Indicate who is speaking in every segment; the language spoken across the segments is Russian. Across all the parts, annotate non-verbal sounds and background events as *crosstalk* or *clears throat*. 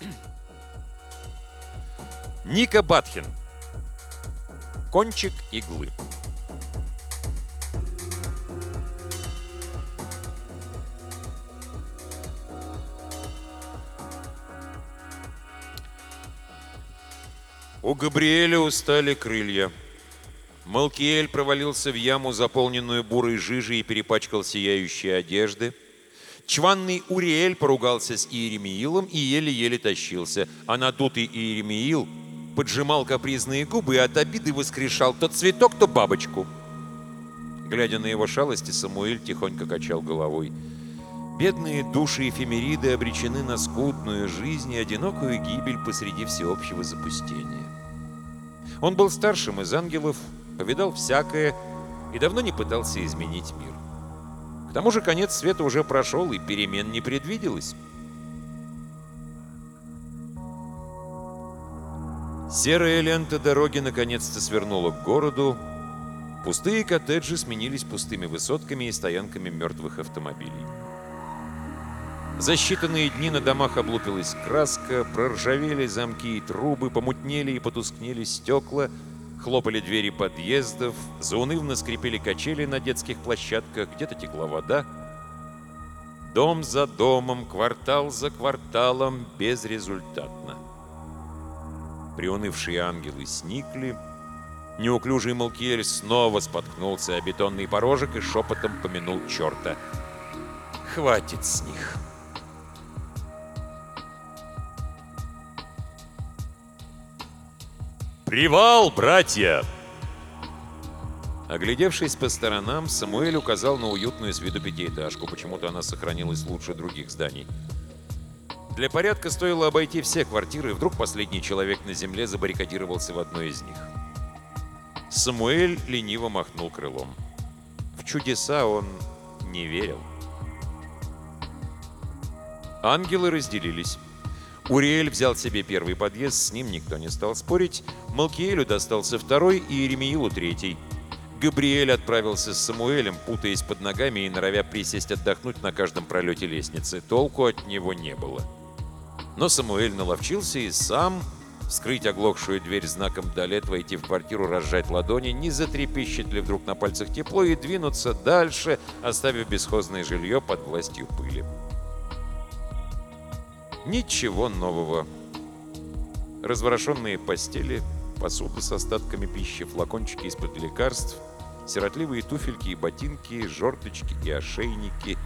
Speaker 1: *clears throat* Ника Батхин. Кончик иглы. У Габриэля устали крылья. Малкиэль провалился в яму, заполненную бурой жижей, и перепачкал сияющие одежды. Чванный Уриэль поругался с Иеремиилом и еле-еле тащился, а надутый Иеремиил поджимал капризные губы и от обиды воскрешал то цветок, то бабочку. Глядя на его шалости, Самуэль тихонько качал головой. Бедные души эфемериды обречены на скудную жизнь и одинокую гибель посреди всеобщего запустения. Он был старшим из ангелов, повидал всякое и давно не пытался изменить мир. Тому же конец света уже прошел, и перемен не предвиделось. Серая лента дороги наконец-то свернула к городу. Пустые коттеджи сменились пустыми высотками и стоянками мертвых автомобилей. За считанные дни на домах облупилась краска, проржавели замки и трубы, помутнели и потускнели стекла, хлопали двери подъездов, заунывно скрипели качели на детских площадках, где-то текла вода. Дом за домом, квартал за кварталом, безрезультатно. Приунывшие ангелы сникли, неуклюжий Малкиэль снова споткнулся о бетонный порожек и шепотом помянул черта. «Хватит с них!»
Speaker 2: «Привал, братья!»
Speaker 1: Оглядевшись по сторонам, Самуэль указал на уютную с виду пятиэтажку. Почему-то она сохранилась лучше других зданий. Для порядка стоило обойти все квартиры, и вдруг последний человек на земле забаррикадировался в одной из них. Самуэль лениво махнул крылом. В чудеса он не верил. Ангелы разделились. Уриэль взял себе первый подъезд, с ним никто не стал спорить. Малкиэлю достался второй и Еремиилу третий. Габриэль отправился с Самуэлем, путаясь под ногами и норовя присесть отдохнуть на каждом пролете лестницы. Толку от него не было. Но Самуэль наловчился и сам вскрыть оглохшую дверь знаком «Далет», войти в квартиру, разжать ладони, не затрепещет ли вдруг на пальцах тепло и двинуться дальше, оставив бесхозное жилье под властью пыли. Ничего нового. Разворошенные постели, посуда с остатками пищи, флакончики из-под лекарств, сиротливые туфельки и ботинки, жорточки и ошейники.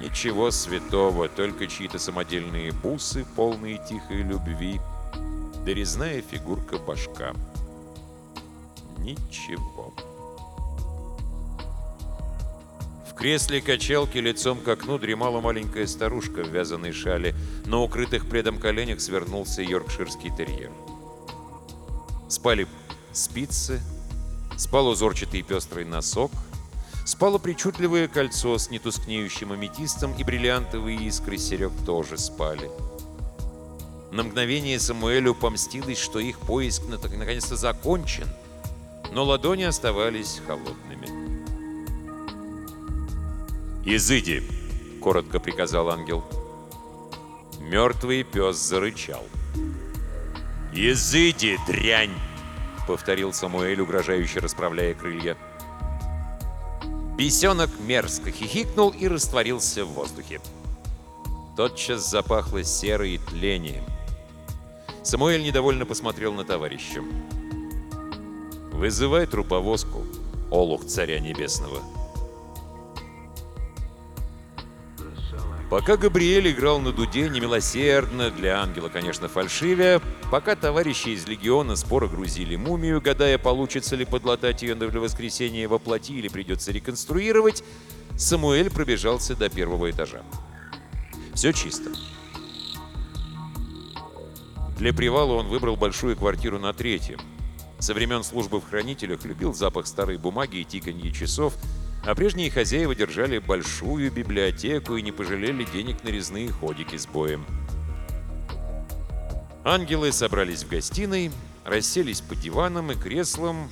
Speaker 1: Ничего святого, только чьи-то самодельные бусы, полные тихой любви, дорезная фигурка башка. Ничего. В кресле качалки лицом к окну дремала маленькая старушка в вязаной шале. На укрытых пледом коленях свернулся йоркширский терьер. Спали спицы, спал узорчатый пестрый носок, спало причудливое кольцо с нетускнеющим аметистом и бриллиантовые искры серег тоже спали. На мгновение Самуэлю помстилось, что их поиск наконец-то закончен, но ладони оставались холодными.
Speaker 2: «Изыди!»
Speaker 1: — коротко приказал ангел. Мертвый пес зарычал.
Speaker 2: «Изыди, дрянь!»
Speaker 1: — повторил Самуэль, угрожающе расправляя крылья. Бесенок мерзко хихикнул и растворился в воздухе. Тотчас запахло серой тлением. Самуэль недовольно посмотрел на товарища. «Вызывай труповозку, олух царя небесного!» Пока Габриэль играл на дуде немилосердно, для ангела, конечно, фальшивя, пока товарищи из легиона споро грузили мумию, гадая, получится ли подлатать ее для воскресения во плоти или придется реконструировать, Самуэль пробежался до первого этажа. Все чисто. Для привала он выбрал большую квартиру на третьем. Со времен службы в хранителях любил запах старой бумаги и тиканье часов – а прежние хозяева держали большую библиотеку и не пожалели денег на резные ходики с боем. Ангелы собрались в гостиной, расселись по диванам и креслам,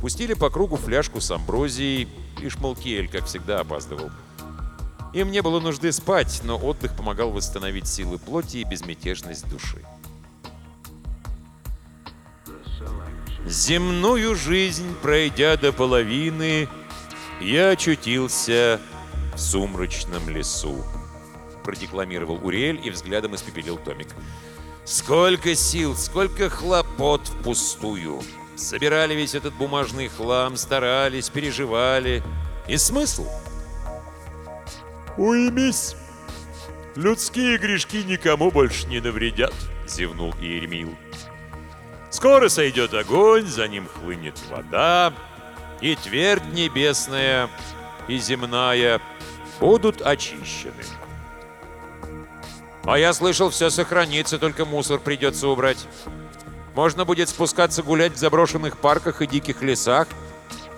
Speaker 1: пустили по кругу фляжку с амброзией, лишь Малкиэль, как всегда, опаздывал. Им не было нужды спать, но отдых помогал восстановить силы плоти и безмятежность души. Земную жизнь, пройдя до половины, я очутился в сумрачном лесу. Продекламировал Уриэль и взглядом испепелил Томик. Сколько сил, сколько хлопот впустую. Собирали весь этот бумажный хлам, старались, переживали. И смысл?
Speaker 2: Уймись. Людские грешки никому больше не навредят, зевнул Иеремил. Скоро сойдет огонь, за ним хлынет вода,
Speaker 1: и твердь небесная, и земная будут очищены. А я слышал, все сохранится, только мусор придется убрать. Можно будет спускаться гулять в заброшенных парках и диких лесах,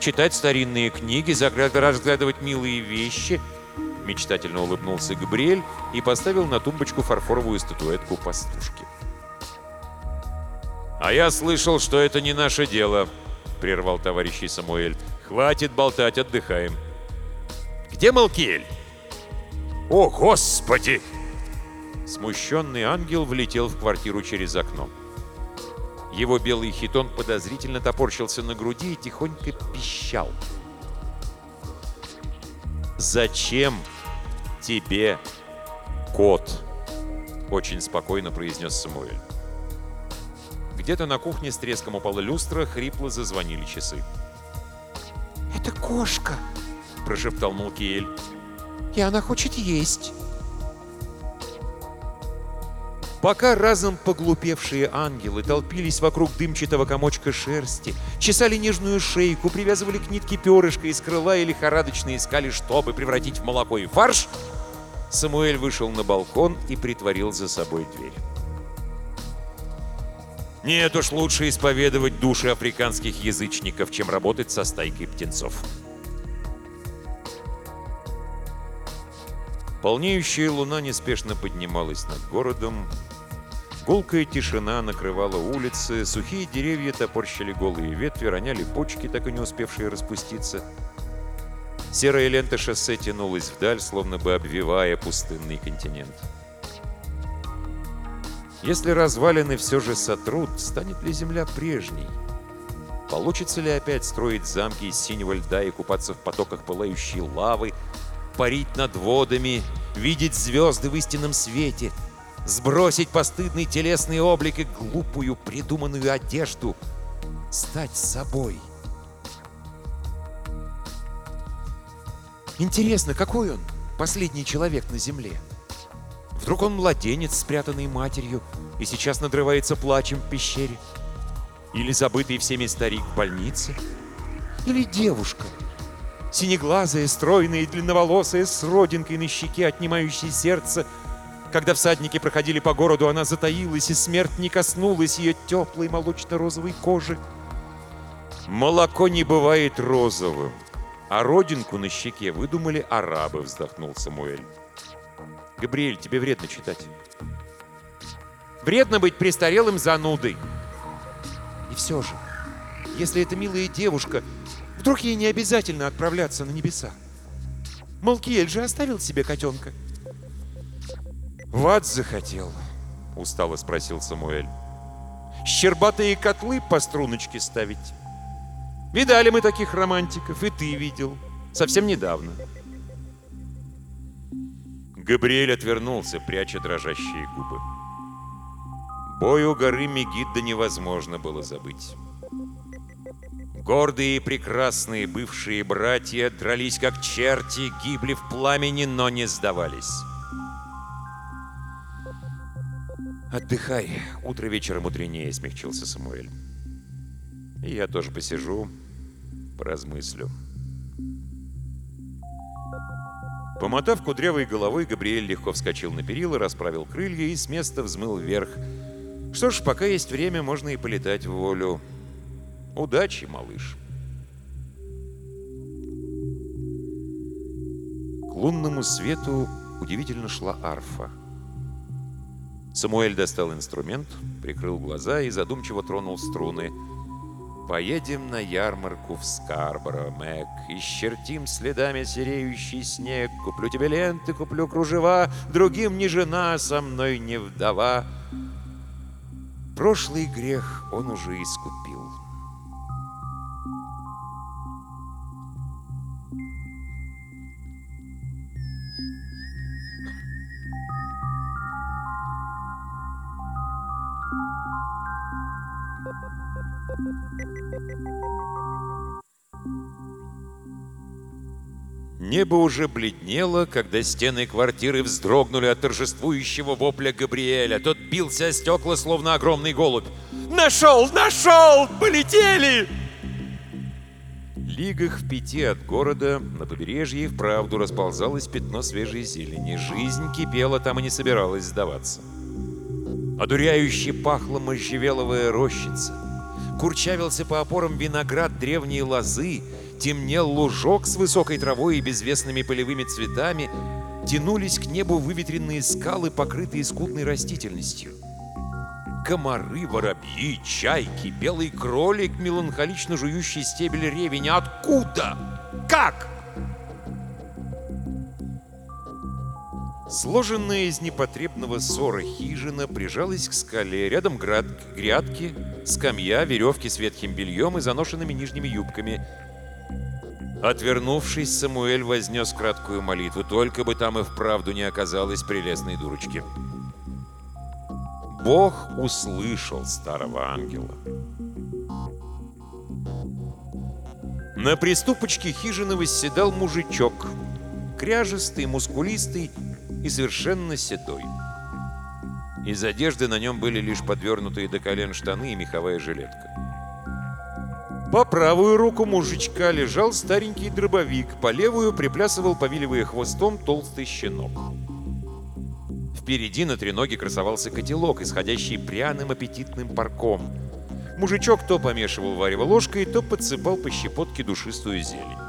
Speaker 1: читать старинные книги, разглядывать милые вещи. Мечтательно улыбнулся Габриэль и поставил на тумбочку фарфоровую статуэтку пастушки. «А я слышал, что это не наше дело», — прервал товарищ Самуэль. «Хватит болтать, отдыхаем». «Где Малкиэль?»
Speaker 2: «О, Господи!»
Speaker 1: Смущенный ангел влетел в квартиру через окно. Его белый хитон подозрительно топорщился на груди и тихонько пищал. «Зачем тебе кот?» — очень спокойно произнес Самуэль. Где-то на кухне с треском упала люстра, хрипло зазвонили часы.
Speaker 3: «Это кошка!»
Speaker 1: – прошептал Мулкиэль.
Speaker 3: «И она хочет есть!»
Speaker 1: Пока разом поглупевшие ангелы толпились вокруг дымчатого комочка шерсти, чесали нежную шейку, привязывали к нитке перышко из крыла и лихорадочно искали, чтобы превратить в молоко и фарш, Самуэль вышел на балкон и притворил за собой дверь. Нет уж, лучше исповедовать души африканских язычников, чем работать со стайкой птенцов. Полнеющая луна неспешно поднималась над городом. Гулкая тишина накрывала улицы, сухие деревья топорщили голые ветви, роняли почки, так и не успевшие распуститься. Серая лента шоссе тянулась вдаль, словно бы обвивая пустынный континент. Если развалины все же сотрут, станет ли земля прежней? Получится ли опять строить замки из синего льда и купаться в потоках пылающей лавы, парить над водами, видеть звезды в истинном свете, сбросить постыдный телесный облик и глупую придуманную одежду, стать собой? Интересно, какой он, последний человек на земле? Вдруг он младенец, спрятанный матерью, и сейчас надрывается плачем в пещере? Или забытый всеми старик в больнице? Или девушка, синеглазая, стройная и длинноволосая, с родинкой на щеке, отнимающей сердце. Когда всадники проходили по городу, она затаилась, и смерть не коснулась ее теплой молочно-розовой кожи. Молоко не бывает розовым, а родинку на щеке выдумали арабы, вздохнул Самуэль. Габриэль, тебе вредно читать. Вредно быть престарелым занудой. И все же, если эта милая девушка, вдруг ей не обязательно отправляться на небеса. Малкиэль же оставил себе котенка. В ад захотел, устало спросил Самуэль. Щербатые котлы по струночке ставить. Видали мы таких романтиков, и ты видел. Совсем недавно. Габриэль отвернулся, пряча дрожащие губы. Бой у горы Мегидда невозможно было забыть. Гордые и прекрасные бывшие братья дрались как черти, гибли в пламени, но не сдавались. «Отдыхай, утро вечера мудренее», — смягчился Самуэль. «И я тоже посижу, поразмыслю». Помотав кудрявой головой, Габриэль легко вскочил на перила, расправил крылья и с места взмыл вверх. Что ж, пока есть время, можно и полетать в волю. Удачи, малыш. К лунному свету удивительно шла арфа. Самуэль достал инструмент, прикрыл глаза и задумчиво тронул струны. Поедем на ярмарку в Скарборо, Мэг, Исчертим следами сереющий снег. Куплю тебе ленты, куплю кружева, Другим не жена, со мной не вдова. Прошлый грех он уже искупил. Небо уже бледнело, когда стены квартиры вздрогнули от торжествующего вопля Габриэля. Тот бился о стекла, словно огромный голубь.
Speaker 2: Нашел, нашел! Полетели!
Speaker 1: Лигах в пяти от города на побережье вправду расползалось пятно свежей зелени. Жизнь кипела там и не собиралась сдаваться. Одуряюще пахла можжевеловая рощица. Курчавился по опорам виноград древней лозы, темнел лужок с высокой травой и безвестными полевыми цветами, тянулись к небу выветренные скалы, покрытые скудной растительностью. Комары, воробьи, чайки, белый кролик, меланхолично жующий стебель ревеня. Откуда? Как? Сложенная из непотребного ссора хижина прижалась к скале. Рядом град... грядки, скамья, веревки с ветхим бельем и заношенными нижними юбками. Отвернувшись, Самуэль вознес краткую молитву. Только бы там и вправду не оказалось прелестной дурочки. Бог услышал старого ангела. На приступочке хижины восседал мужичок. Кряжистый, мускулистый и совершенно седой. Из одежды на нем были лишь подвернутые до колен штаны и меховая жилетка. По правую руку мужичка лежал старенький дробовик, по левую приплясывал, повиливая хвостом, толстый щенок. Впереди на треноге красовался котелок, исходящий пряным аппетитным парком. Мужичок то помешивал варево ложкой, то подсыпал по щепотке душистую зелень.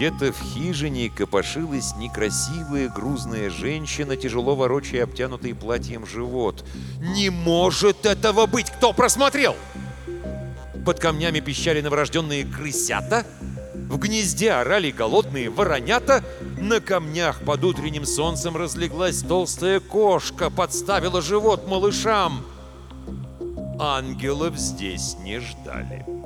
Speaker 1: Где-то в хижине копошилась некрасивая грузная женщина, тяжело ворочая обтянутый платьем живот. «Не может этого быть! Кто просмотрел?» Под камнями пищали новорожденные крысята, в гнезде орали голодные воронята, на камнях под утренним солнцем разлеглась толстая кошка, подставила живот малышам. Ангелов здесь не ждали.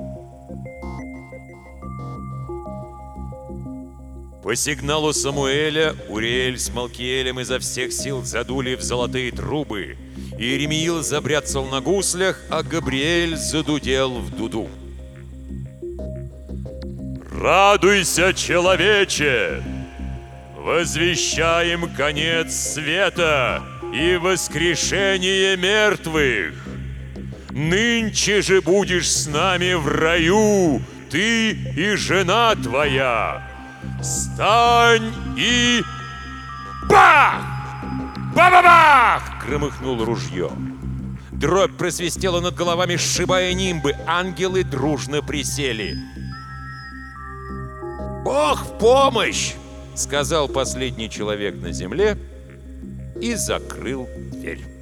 Speaker 1: По сигналу Самуэля Уриэль с Малкиэлем изо всех сил задули в золотые трубы. Иеремиил забряцал на гуслях, а Габриэль задудел в дуду.
Speaker 2: Радуйся, человече! Возвещаем конец света и воскрешение мертвых! Нынче же будешь с нами в раю, ты и жена твоя! Встань и... Бах! Ба-ба-бах!
Speaker 1: Громыхнул ружье. Дробь просвистела над головами, сшибая нимбы. Ангелы дружно присели. «Бог в помощь!» — сказал последний человек на земле и закрыл дверь.